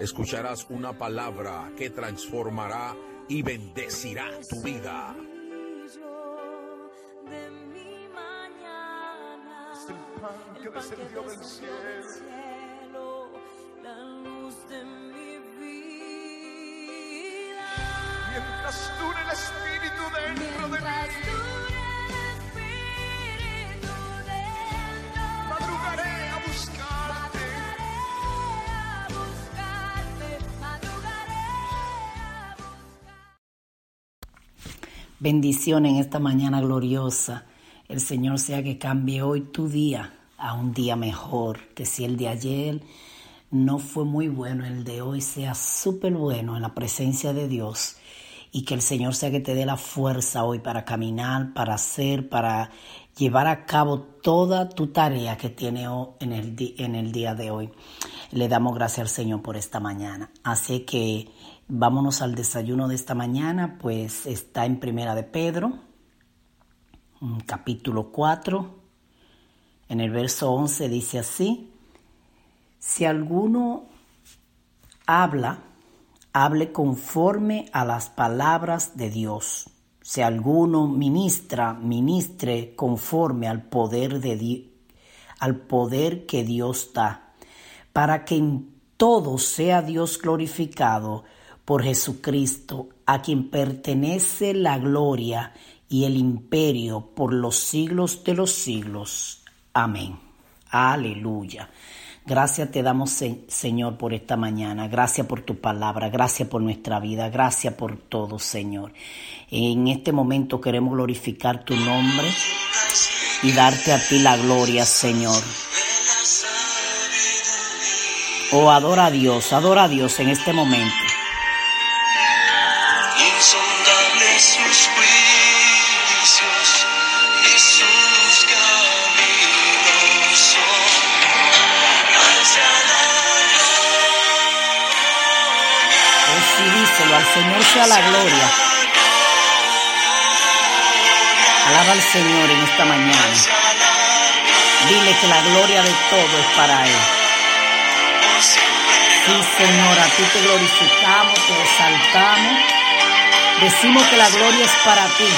Escucharás una palabra que transformará y bendecirá tu vida. de mi mañana, Es el pan que descendió del cielo. cielo, la luz de mi vida. Mientras dure el Espíritu dentro de mí, Bendición en esta mañana gloriosa. El Señor sea que cambie hoy tu día a un día mejor, que si el de ayer no fue muy bueno, el de hoy sea súper bueno en la presencia de Dios y que el Señor sea que te dé la fuerza hoy para caminar, para hacer, para llevar a cabo toda tu tarea que tiene en el, en el día de hoy. Le damos gracias al Señor por esta mañana. Así que vámonos al desayuno de esta mañana, pues está en Primera de Pedro, capítulo 4, en el verso 11 dice así, si alguno habla, hable conforme a las palabras de Dios. Si alguno ministra, ministre conforme al poder de Di- al poder que Dios da, para que en todo sea Dios glorificado por Jesucristo, a quien pertenece la gloria y el imperio por los siglos de los siglos. Amén. Aleluya. Gracias te damos, Se- Señor, por esta mañana. Gracias por tu palabra. Gracias por nuestra vida. Gracias por todo, Señor. En este momento queremos glorificar tu nombre y darte a ti la gloria, Señor. Oh, adora a Dios, adora a Dios en este momento. Señor sea la gloria. Alaba al Señor en esta mañana. Dile que la gloria de todo es para Él. Sí, Señor, a ti te glorificamos, te exaltamos. Decimos que la gloria es para ti.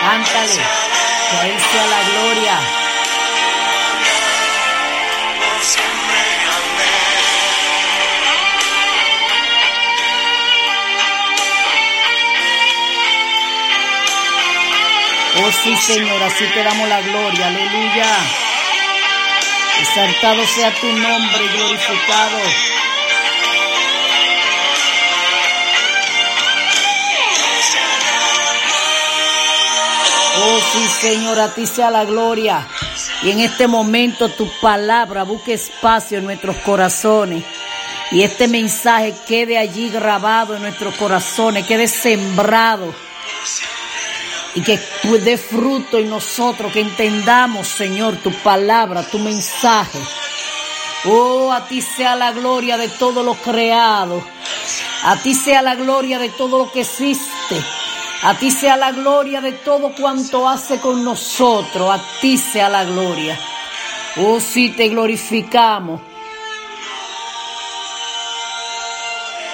Cántale, que a Él la gloria. Oh sí, Señor, así te damos la gloria, aleluya. Exaltado sea tu nombre glorificado. Oh sí, Señor, a ti sea la gloria. Y en este momento tu palabra busque espacio en nuestros corazones. Y este mensaje quede allí grabado en nuestros corazones, quede sembrado y que dé fruto en nosotros, que entendamos, Señor, tu palabra, tu mensaje. Oh, a ti sea la gloria de todo lo creado. A ti sea la gloria de todo lo que existe. A ti sea la gloria de todo cuanto hace con nosotros. A ti sea la gloria. Oh, sí, te glorificamos.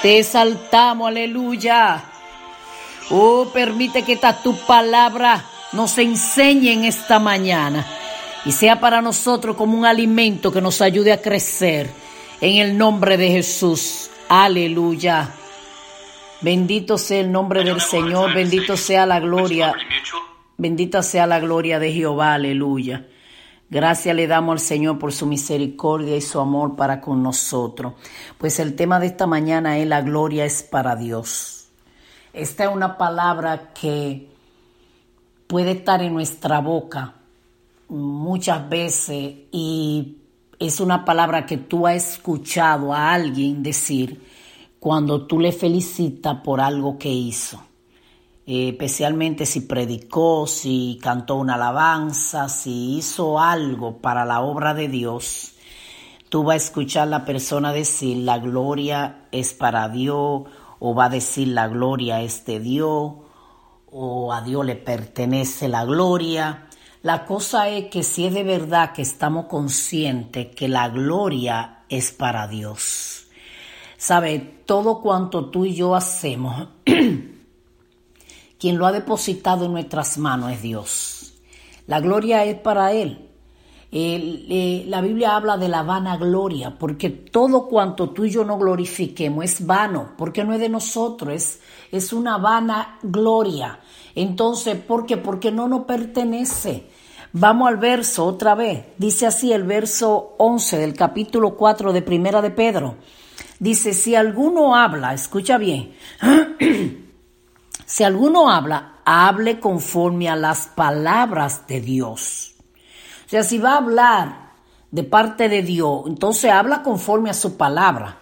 Te exaltamos, aleluya. Oh, permite que esta tu palabra nos enseñe en esta mañana y sea para nosotros como un alimento que nos ayude a crecer. En el nombre de Jesús. Aleluya. Bendito sea el nombre del Señor, bendito sea la gloria. Bendita sea la gloria de Jehová, aleluya. Gracias le damos al Señor por su misericordia y su amor para con nosotros. Pues el tema de esta mañana es la gloria es para Dios. Esta es una palabra que puede estar en nuestra boca muchas veces y es una palabra que tú has escuchado a alguien decir cuando tú le felicitas por algo que hizo. Eh, especialmente si predicó, si cantó una alabanza, si hizo algo para la obra de Dios, tú vas a escuchar a la persona decir la gloria es para Dios, o va a decir la gloria es de Dios, o a Dios le pertenece la gloria. La cosa es que si es de verdad que estamos conscientes que la gloria es para Dios. Sabe, todo cuanto tú y yo hacemos Quien lo ha depositado en nuestras manos es Dios. La gloria es para Él. Eh, la Biblia habla de la vana gloria, porque todo cuanto tú y yo no glorifiquemos es vano, porque no es de nosotros, es, es una vana gloria. Entonces, ¿por qué? Porque no nos pertenece. Vamos al verso otra vez. Dice así el verso 11 del capítulo 4 de Primera de Pedro. Dice, si alguno habla, escucha bien, Si alguno habla, hable conforme a las palabras de Dios. O sea, si va a hablar de parte de Dios, entonces habla conforme a su palabra.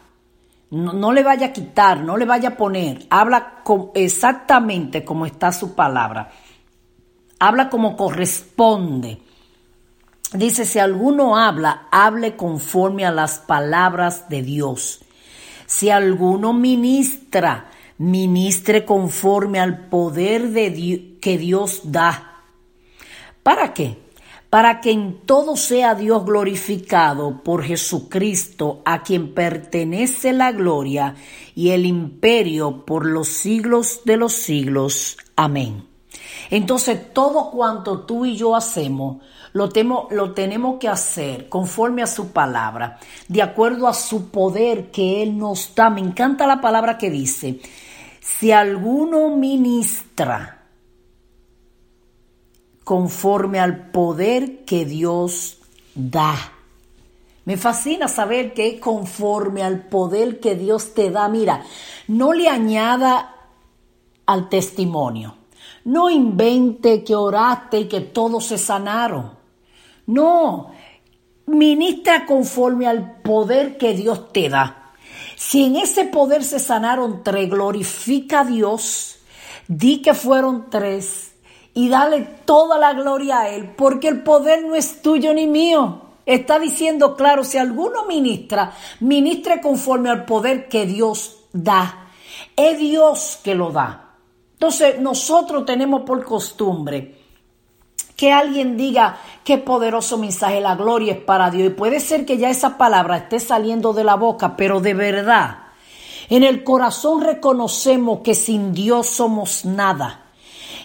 No, le vaya a quitar, no le vaya a poner. Habla exactamente como está su palabra. Habla como corresponde. Dice, si alguno habla, hable conforme a las palabras de Dios. Si alguno ministra, ministre conforme al poder de que Dios da. ¿Para qué? Para que en todo sea Dios glorificado por Jesucristo, a quien pertenece la gloria y el imperio por los siglos de los siglos. Amén. Entonces todo cuanto tú y yo hacemos, lo, lo, tenemos que hacer conforme a su palabra, de acuerdo a su poder que Él nos da. Me encanta la palabra que dice, si alguno ministra conforme al poder que Dios da. Me fascina saber que conforme al poder que Dios te da. Mira, no le añada al testimonio. No invente que oraste y que todos se sanaron. No, ministra conforme al poder que Dios te da. Si en ese poder se sanaron tres, glorifica a Dios, di que fueron tres y dale toda la gloria a Él, porque el poder no es tuyo ni mío. Está diciendo claro, si alguno ministra, ministre conforme al poder que Dios da. Es Dios que lo da. Entonces nosotros tenemos por costumbre que alguien diga qué poderoso mensaje, la gloria es para Dios. Y puede ser que ya esa palabra esté saliendo de la boca, pero de verdad, en el corazón reconocemos que sin Dios somos nada.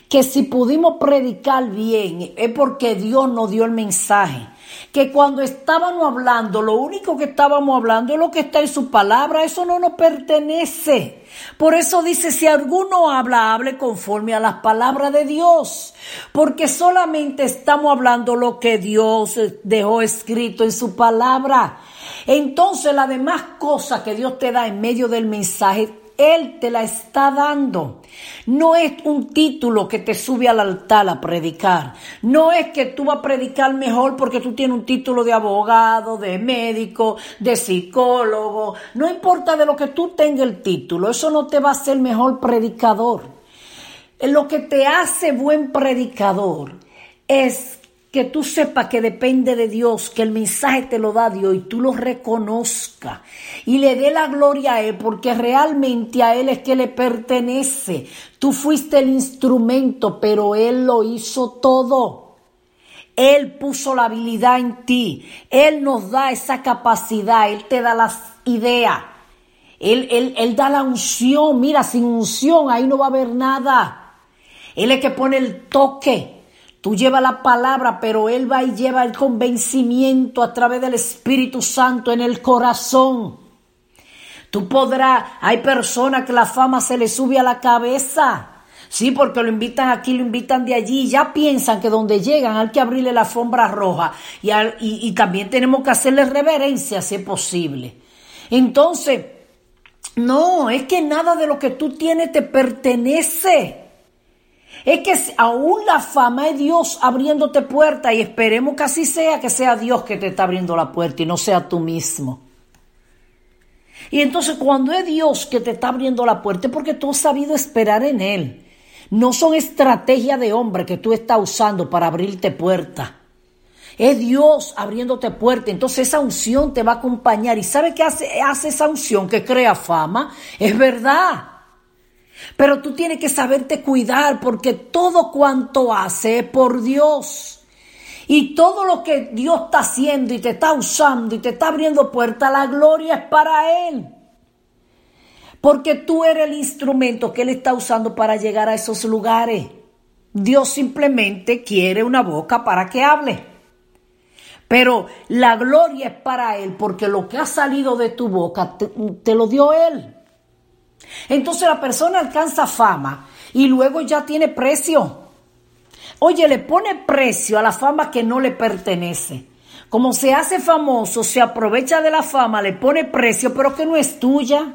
Que si pudimos predicar bien es porque Dios nos dio el mensaje. Que cuando estábamos hablando, lo único que estábamos hablando es lo que está en su palabra, eso no nos pertenece. Por eso dice, si alguno habla, hable conforme a las palabras de Dios, porque solamente estamos hablando lo que Dios dejó escrito en su palabra. Entonces la demás cosa que Dios te da en medio del mensaje él te la está dando. No es un título que te sube al altar a predicar. No es que tú vas a predicar mejor porque tú tienes un título de abogado, de médico, de psicólogo. No importa de lo que tú tengas el título. Eso no te va a hacer mejor predicador. Lo que te hace buen predicador es que tú sepas que depende de Dios, que el mensaje te lo da Dios y tú lo reconozcas y le dé la gloria a Él, porque realmente a Él es que le pertenece. Tú fuiste el instrumento, pero Él lo hizo todo. Él puso la habilidad en ti. Él nos da esa capacidad. Él te da las ideas. Él, él, él da la unción. Mira, sin unción ahí no va a haber nada. Él es que pone el toque. Tú llevas la palabra, pero Él va y lleva el convencimiento a través del Espíritu Santo en el corazón. Tú podrás, hay personas que la fama se le sube a la cabeza. Sí, porque lo invitan aquí, lo invitan de allí, ya piensan que donde llegan hay que abrirle la alfombra roja y, al- y- y también tenemos que hacerle reverencia si es posible. Entonces, no, es que nada de lo que tú tienes te pertenece. Es que aún la fama es Dios abriéndote puertas y esperemos que así sea, que sea Dios que te está abriendo la puerta y no sea tú mismo. Y entonces cuando es Dios que te está abriendo la puerta es porque tú has sabido esperar en Él. No son estrategias de hombre que tú estás usando para abrirte puerta. Es Dios abriéndote puerta. Entonces esa unción te va a acompañar. ¿Y sabe qué hace, hace esa unción que crea fama? Es verdad. Pero tú tienes que saberte cuidar porque todo cuanto hace es por Dios. Y todo lo que Dios está haciendo y te está usando y te está abriendo puertas, la gloria es para Él. Porque tú eres el instrumento que Él está usando para llegar a esos lugares. Dios simplemente quiere una boca para que hable. Pero la gloria es para Él porque lo que ha salido de tu boca te, te lo dio Él. Entonces la persona alcanza fama y luego ya tiene precio. Oye, le pone precio a la fama que no le pertenece. Como se hace famoso, se aprovecha de la fama, le pone precio, pero que no es tuya.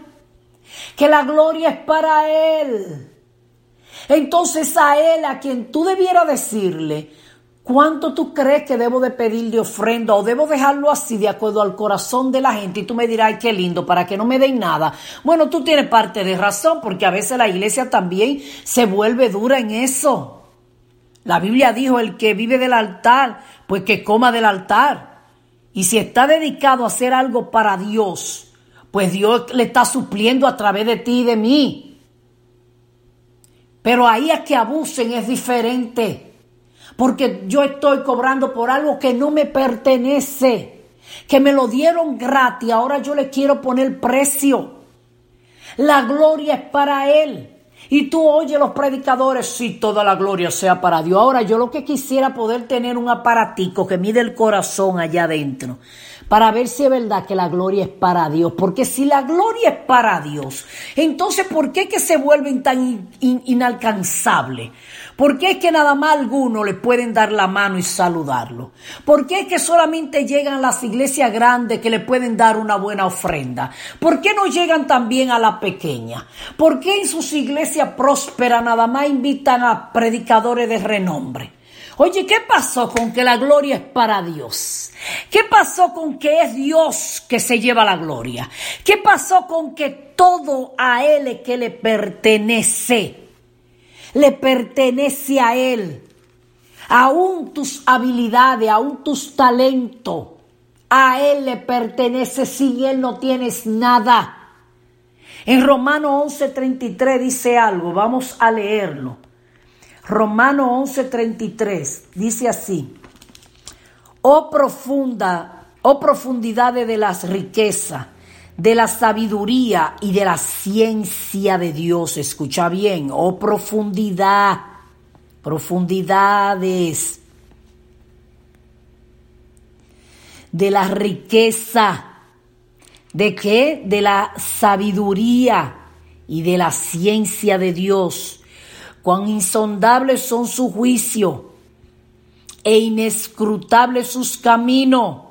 Que la gloria es para Él. Entonces a Él, a quien tú debieras decirle, ¿cuánto tú crees que debo de pedir de ofrenda o debo dejarlo así de acuerdo al corazón de la gente? Y tú me dirás, ay, qué lindo, para que no me den nada. Bueno, tú tienes parte de razón, porque a veces la iglesia también se vuelve dura en eso. La Biblia dijo, el que vive del altar, pues que coma del altar. Y si está dedicado a hacer algo para Dios, pues Dios le está supliendo a través de ti y de mí. Pero ahí a que abusen es diferente. Porque yo estoy cobrando por algo que no me pertenece. Que me lo dieron gratis. Ahora yo le quiero poner precio. La gloria es para Él. Y tú oyes los predicadores, sí, toda la gloria sea para Dios. Ahora yo lo que quisiera poder tener un aparatico que mide el corazón allá adentro para ver si es verdad que la gloria es para Dios. Porque si la gloria es para Dios, entonces ¿por qué que se vuelven tan in- in- inalcanzables? ¿Por qué es que nada más algunos le pueden dar la mano y saludarlo? ¿Por qué es que solamente llegan las iglesias grandes que le pueden dar una buena ofrenda? ¿Por qué no llegan también a la pequeña? ¿Por qué en sus iglesias prósperas nada más invitan a predicadores de renombre? Oye, ¿qué pasó con que la gloria es para Dios? ¿Qué pasó con que es Dios que se lleva la gloria? ¿Qué pasó con que todo a Él que le pertenece? Le pertenece a Él. Aún tus habilidades, aún tus talentos, a Él le pertenece. Sin Él no tienes nada. En Romano 11:33 dice algo, vamos a leerlo. Romano 11:33 dice así: Oh profunda, oh profundidades de las riquezas, de la sabiduría y de la ciencia de Dios. Escucha bien, oh profundidad, profundidades de la riqueza. ¿De qué? De la sabiduría y de la ciencia de Dios. Cuán insondables son sus juicios e inescrutables sus caminos.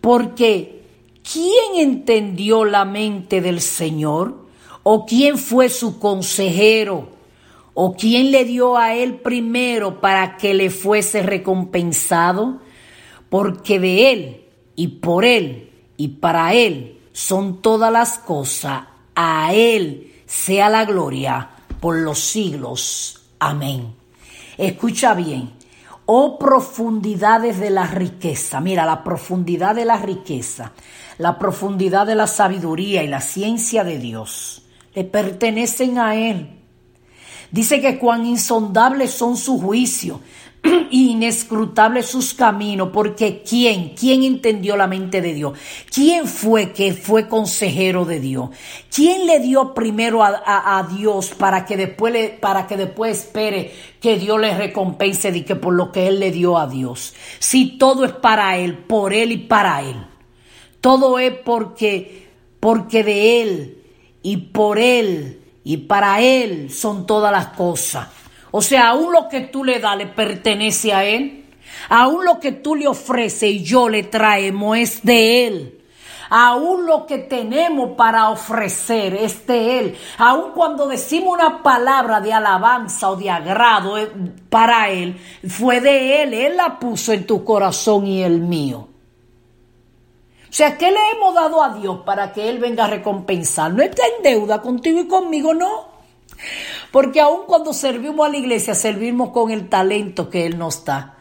Porque ¿quién entendió la mente del Señor? ¿O quién fue su consejero? ¿O quién le dio a él primero para que le fuese recompensado? Porque de él y por él y para él son todas las cosas. A él sea la gloria por los siglos. Amén. Escucha bien. Oh profundidades de la riqueza. Mira, la profundidad de la riqueza, la profundidad de la sabiduría y la ciencia de Dios le pertenecen a Él. Dice que cuán insondables son sus juicios. inescrutables sus caminos, porque ¿quién? ¿Quién entendió la mente de Dios? ¿Quién fue que fue consejero de Dios? ¿Quién le dio primero a, Dios para que después para que después espere que Dios le recompense de que por lo que él le dio a Dios? Si todo es para él, por él y para él. Todo es porque porque de él y por él y para él son todas las cosas. O sea, aún lo que tú le das le pertenece a él. Aún lo que tú le ofreces y yo le traemos es de él. Aún lo que tenemos para ofrecer es de Él. Aún cuando decimos una palabra de alabanza o de agrado eh, para Él, fue de Él. Él la puso en tu corazón y el mío. O sea, ¿qué le hemos dado a Dios para que Él venga a recompensar? No está en deuda contigo y conmigo, no. Porque aun cuando servimos a la iglesia, servimos con el talento que Él nos da,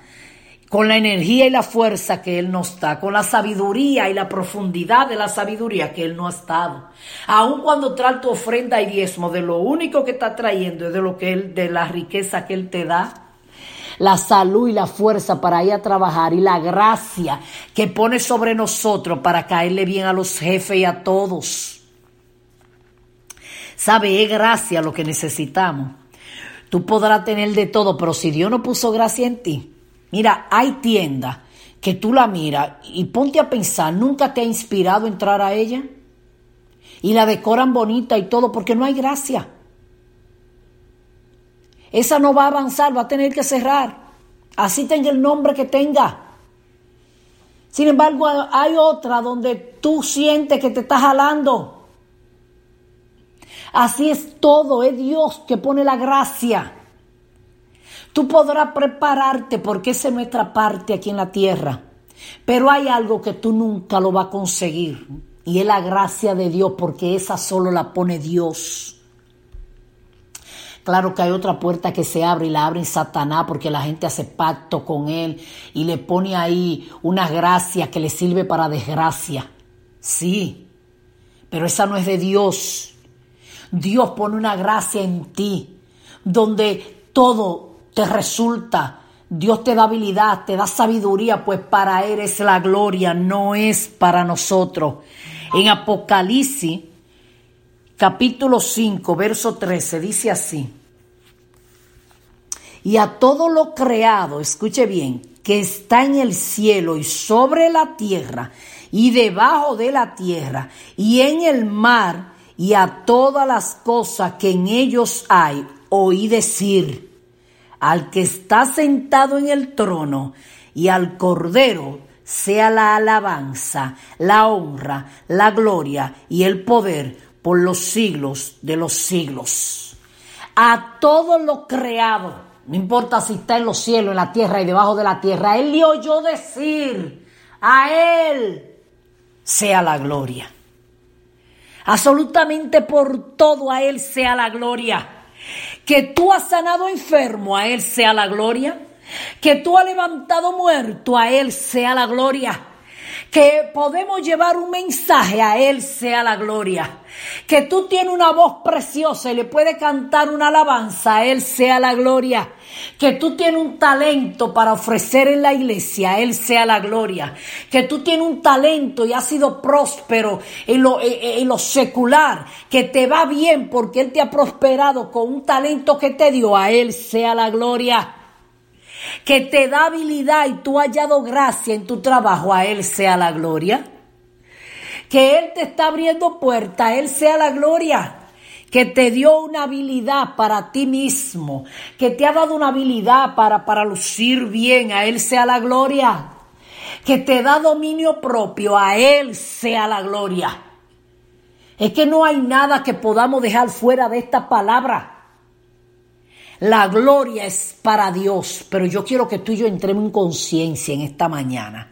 con la energía y la fuerza que Él nos da, con la sabiduría y la profundidad de la sabiduría que Él nos ha dado. Aun cuando trae tu ofrenda y diezmo, de lo único que está trayendo es de lo que Él, de la riqueza que Él te da la salud y la fuerza para ir a trabajar y la gracia que pone sobre nosotros para caerle bien a los jefes y a todos. ¿Sabe? Es gracia lo que necesitamos. Tú podrás tener de todo, pero si Dios no puso gracia en ti, mira, hay tiendas que tú la miras y ponte a pensar, ¿nunca te ha inspirado entrar a ella? Y la decoran bonita y todo porque no hay gracia. Esa no va a avanzar, va a tener que cerrar. Así tenga el nombre que tenga. Sin embargo, hay otra donde tú sientes que te está jalando. Así es todo, es Dios que pone la gracia. Tú podrás prepararte porque esa es nuestra parte aquí en la tierra. Pero hay algo que tú nunca lo vas a conseguir. Y es la gracia de Dios porque esa solo la pone Dios. Claro que hay otra puerta que se abre y la abre en Satanás porque la gente hace pacto con él y le pone ahí una gracia que le sirve para desgracia. Sí, pero esa no es de Dios. Dios pone una gracia en ti donde todo te resulta. Dios te da habilidad, te da sabiduría, pues para Él es la gloria, no es para nosotros. En Apocalipsis capítulo 5, verso 13, dice así. Y a todo lo creado, escuche bien, que está en el cielo y sobre la tierra y debajo de la tierra y en el mar y a todas las cosas que en ellos hay, oí decir, al que está sentado en el trono y al cordero, sea la alabanza, la honra, la gloria y el poder por los siglos de los siglos. A todo lo creado, no importa si está en los cielos, en la tierra y debajo de la tierra, Él le oyó decir, a Él sea la gloria. Absolutamente por todo a Él sea la gloria. Que tú has sanado enfermo, a Él sea la gloria. Que tú has levantado muerto, a Él sea la gloria. Que podemos llevar un mensaje, a Él sea la gloria. Que tú tienes una voz preciosa y le puedes cantar una alabanza, a Él sea la gloria. Que tú tienes un talento para ofrecer en la iglesia, a Él sea la gloria. Que tú tienes un talento y has sido próspero en lo, en lo secular, que te va bien porque Él te ha prosperado con un talento que te dio, a Él sea la gloria que te da habilidad y tú has hallado gracia en tu trabajo, a Él sea la gloria. Que Él te está abriendo puertas, a Él sea la gloria. Que te dio una habilidad para ti mismo, que te ha dado una habilidad para, para lucir bien, a Él sea la gloria. Que te da dominio propio, a Él sea la gloria. Es que no hay nada que podamos dejar fuera de esta palabra. La gloria es para Dios, pero yo quiero que tú y yo entremos en conciencia en esta mañana.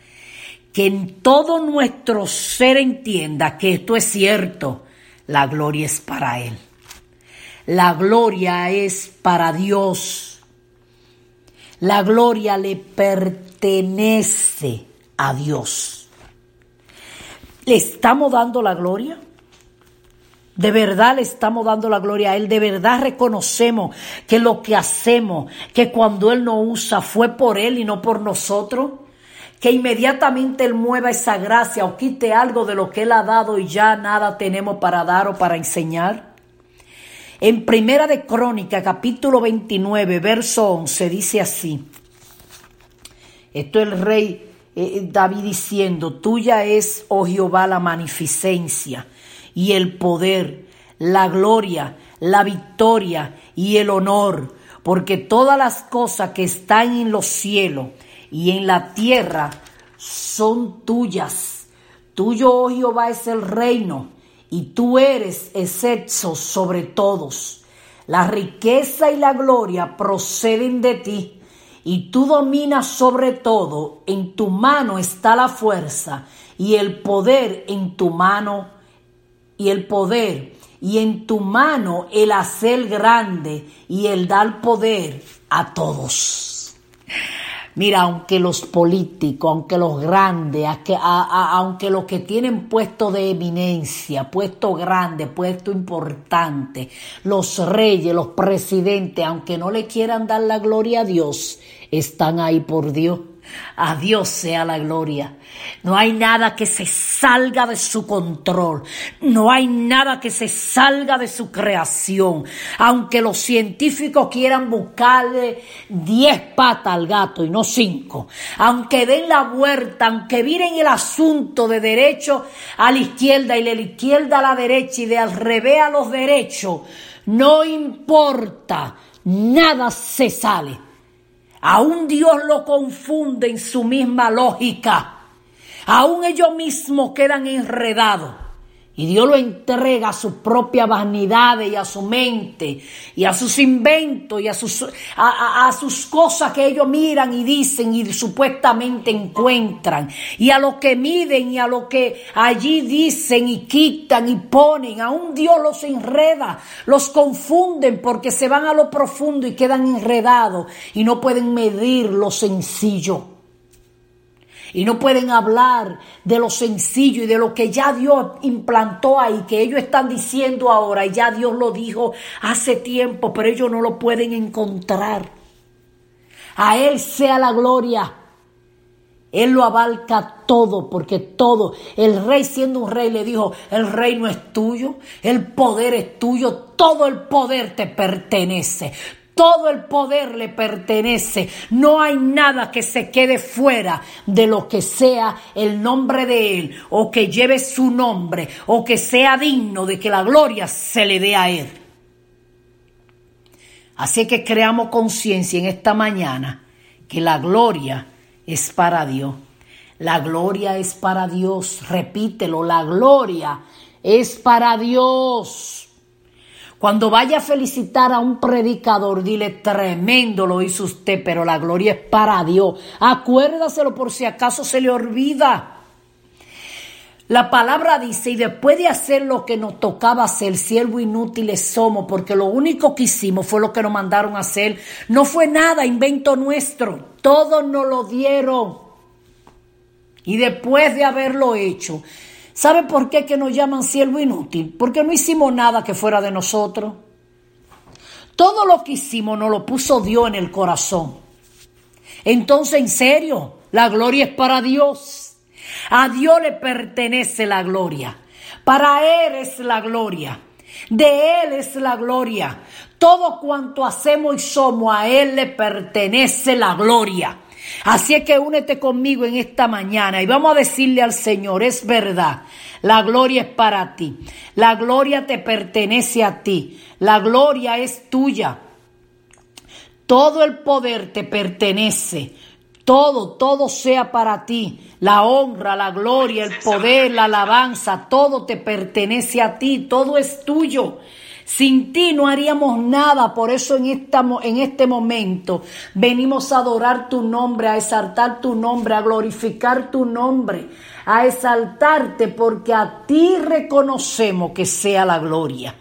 Que en todo nuestro ser entienda que esto es cierto. La gloria es para Él. La gloria es para Dios. La gloria le pertenece a Dios. ¿Le estamos dando la gloria? De verdad le estamos dando la gloria a Él. De verdad reconocemos que lo que hacemos, que cuando Él nos usa fue por Él y no por nosotros. Que inmediatamente Él mueva esa gracia o quite algo de lo que Él ha dado y ya nada tenemos para dar o para enseñar. En Primera de Crónica, capítulo 29, verso 11, dice así. Esto es el rey eh, David diciendo, tuya es, oh Jehová, la magnificencia y el poder, la gloria, la victoria y el honor, porque todas las cosas que están en los cielos y en la tierra son tuyas. Tuyo, oh Jehová, es el reino, y tú eres excepto sobre todos. La riqueza y la gloria proceden de ti y tú dominas sobre todo, en tu mano está la fuerza y el poder en tu mano y el poder y en tu mano el hacer grande y el dar poder a todos. Mira, aunque los políticos, aunque los grandes, aunque los que tienen puesto de eminencia, puesto grande, puesto importante, los reyes, los presidentes, aunque no le quieran dar la gloria a Dios, están ahí por Dios. A Dios sea la gloria. No hay nada que se salga de su control. No hay nada que se salga de su creación. Aunque los científicos quieran buscarle diez patas al gato y no cinco. Aunque den la vuelta, aunque miren el asunto de derecho a la izquierda y de la izquierda a la derecha y de al revés a los derechos. No importa. Nada se sale Aún Dios lo confunde en su misma lógica. Aún ellos mismos quedan enredados. Y Dios lo entrega a su propia vanidad y a su mente y a sus inventos y a sus, a, sus cosas que ellos miran y dicen y supuestamente encuentran. Y a lo que miden y a lo que allí dicen y quitan y ponen. Aún Dios los enreda, los confunden porque se van a lo profundo y quedan enredados y no pueden medir lo sencillo y no pueden hablar de lo sencillo y de lo que ya Dios implantó ahí, que ellos están diciendo ahora y ya Dios lo dijo hace tiempo, pero ellos no lo pueden encontrar. A Él sea la gloria. Él lo abarca todo, porque todo, el rey siendo un rey le dijo, el reino es tuyo, el poder es tuyo, todo el poder te pertenece, todo el poder le pertenece. No hay nada que se quede fuera de lo que sea el nombre de Él o que lleve su nombre o que sea digno de que la gloria se le dé a Él. Así que creamos conciencia en esta mañana que la gloria es para Dios. La gloria es para Dios. Repítelo, la gloria es para Dios. Cuando vaya a felicitar a un predicador, dile tremendo lo hizo usted, pero la gloria es para Dios. Acuérdaselo por si acaso se le olvida. La palabra dice, y después de hacer lo que nos tocaba hacer, siervo inútiles somos, porque lo único que hicimos fue lo que nos mandaron a hacer. No fue nada, invento nuestro. Todos nos lo dieron. Y después de haberlo hecho, ¿Sabe por qué que nos llaman siervo inútil? Porque no hicimos nada que fuera de nosotros. Todo lo que hicimos nos lo puso Dios en el corazón. Entonces, en serio, la gloria es para Dios. A Dios le pertenece la gloria. Para Él es la gloria. De Él es la gloria. Todo cuanto hacemos y somos, a Él le pertenece la gloria. Así es que únete conmigo en esta mañana y vamos a decirle al Señor, es verdad, la gloria es para ti, la gloria te pertenece a ti, la gloria es tuya, todo el poder te pertenece, todo, todo sea para ti, la honra, la gloria, el poder, la alabanza, todo te pertenece a ti, todo es tuyo. Sin ti no haríamos nada, por eso en, esta, en este momento venimos a adorar tu nombre, a exaltar tu nombre, a glorificar tu nombre, a exaltarte, porque a ti reconocemos que sea la gloria.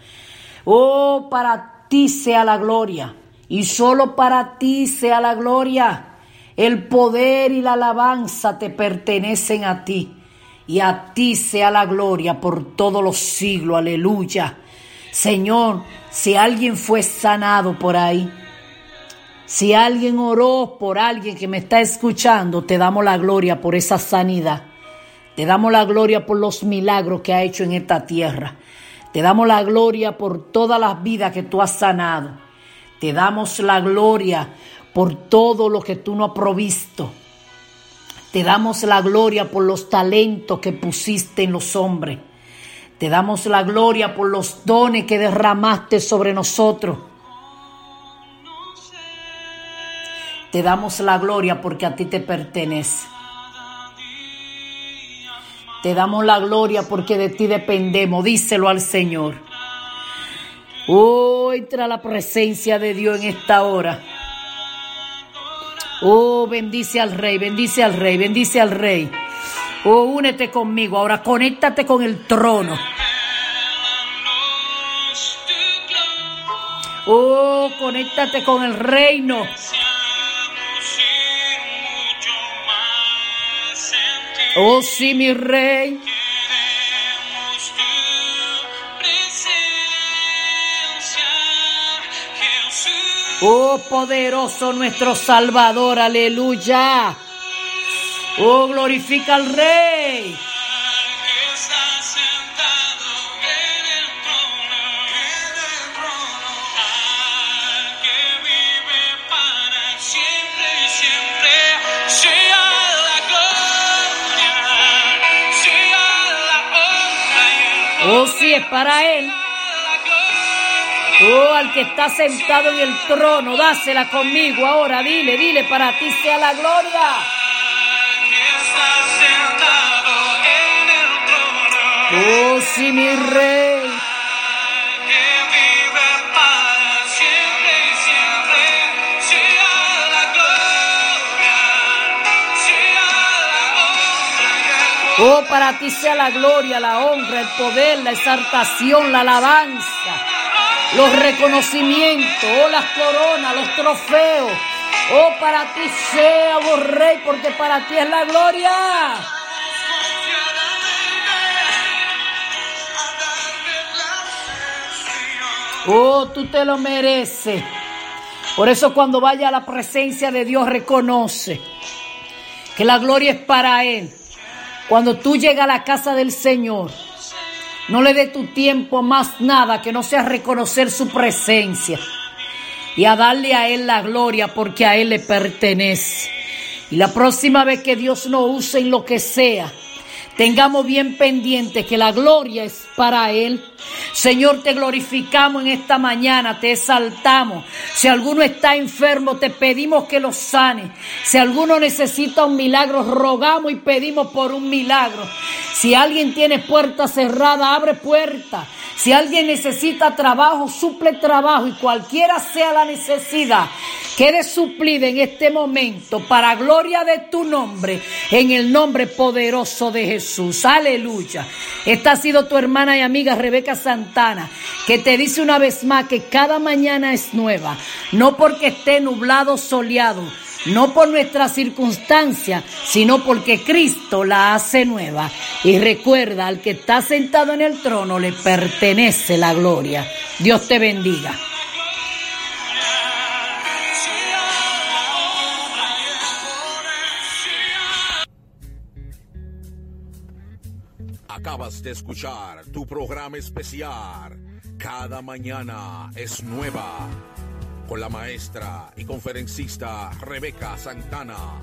Oh, para ti sea la gloria, y solo para ti sea la gloria. El poder y la alabanza te pertenecen a ti, y a ti sea la gloria por todos los siglos. Aleluya. Señor, si alguien fue sanado por ahí, si alguien oró por alguien que me está escuchando, te damos la gloria por esa sanidad. Te damos la gloria por los milagros que ha hecho en esta tierra. Te damos la gloria por todas las vidas que tú has sanado. Te damos la gloria por todo lo que tú no has provisto. Te damos la gloria por los talentos que pusiste en los hombres. Te damos la gloria por los dones que derramaste sobre nosotros. Te damos la gloria porque a ti te pertenece. Te damos la gloria porque de ti dependemos. Díselo al Señor. Oh, entra la presencia de Dios en esta hora. Oh, bendice al Rey, bendice al Rey, bendice al Rey. Oh, únete conmigo. Ahora conéctate con el trono. Oh, conéctate con el reino. Oh, sí, mi rey. Oh, poderoso nuestro Salvador, aleluya. Oh, glorifica al Rey. Oh, sí, es para Él. Oh, al que está sentado en el trono, dásela conmigo ahora. Dile, dile, para ti sea la gloria. Oh, sí, mi rey. Oh, para ti sea la gloria, la honra, el poder, la exaltación, la alabanza, los reconocimientos, oh, las coronas, los trofeos. Oh, para ti sea, oh rey, porque para ti es la gloria. Oh, tú te lo mereces. Por eso cuando vaya a la presencia de Dios reconoce que la gloria es para Él. Cuando tú llegas a la casa del Señor, no le dé tu tiempo más nada que no sea reconocer su presencia y a darle a Él la gloria porque a Él le pertenece. Y la próxima vez que Dios nos use en lo que sea, tengamos bien pendiente que la gloria es para Él. Señor, te glorificamos en esta mañana, te exaltamos. Si alguno está enfermo, te pedimos que lo sane. Si alguno necesita un milagro, rogamos y pedimos por un milagro. Si alguien tiene puerta cerrada, abre puerta. Si alguien necesita trabajo, suple trabajo y cualquiera sea la necesidad, quede suplida en este momento para gloria de tu nombre, en el nombre poderoso de Jesús. Aleluya. Esta ha sido tu hermana y amiga Rebeca Santana, que te dice una vez más que cada mañana es nueva, no porque esté nublado, soleado no por nuestra circunstancia, sino porque Cristo la hace nueva. Y recuerda, al que está sentado en el trono le pertenece la gloria. Dios te bendiga. Acabas de escuchar tu programa especial. Cada mañana es nueva. Con la maestra y conferencista Rebeca Santana.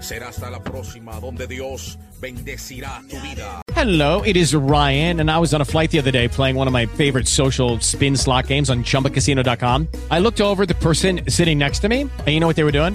Será hasta la próxima donde Dios bendecirá tu vida. Hello, it is Ryan, and I was on a flight the other day playing one of my favorite social spin slot games on chumbacasino.com. I looked over the person sitting next to me, and you know what they were doing?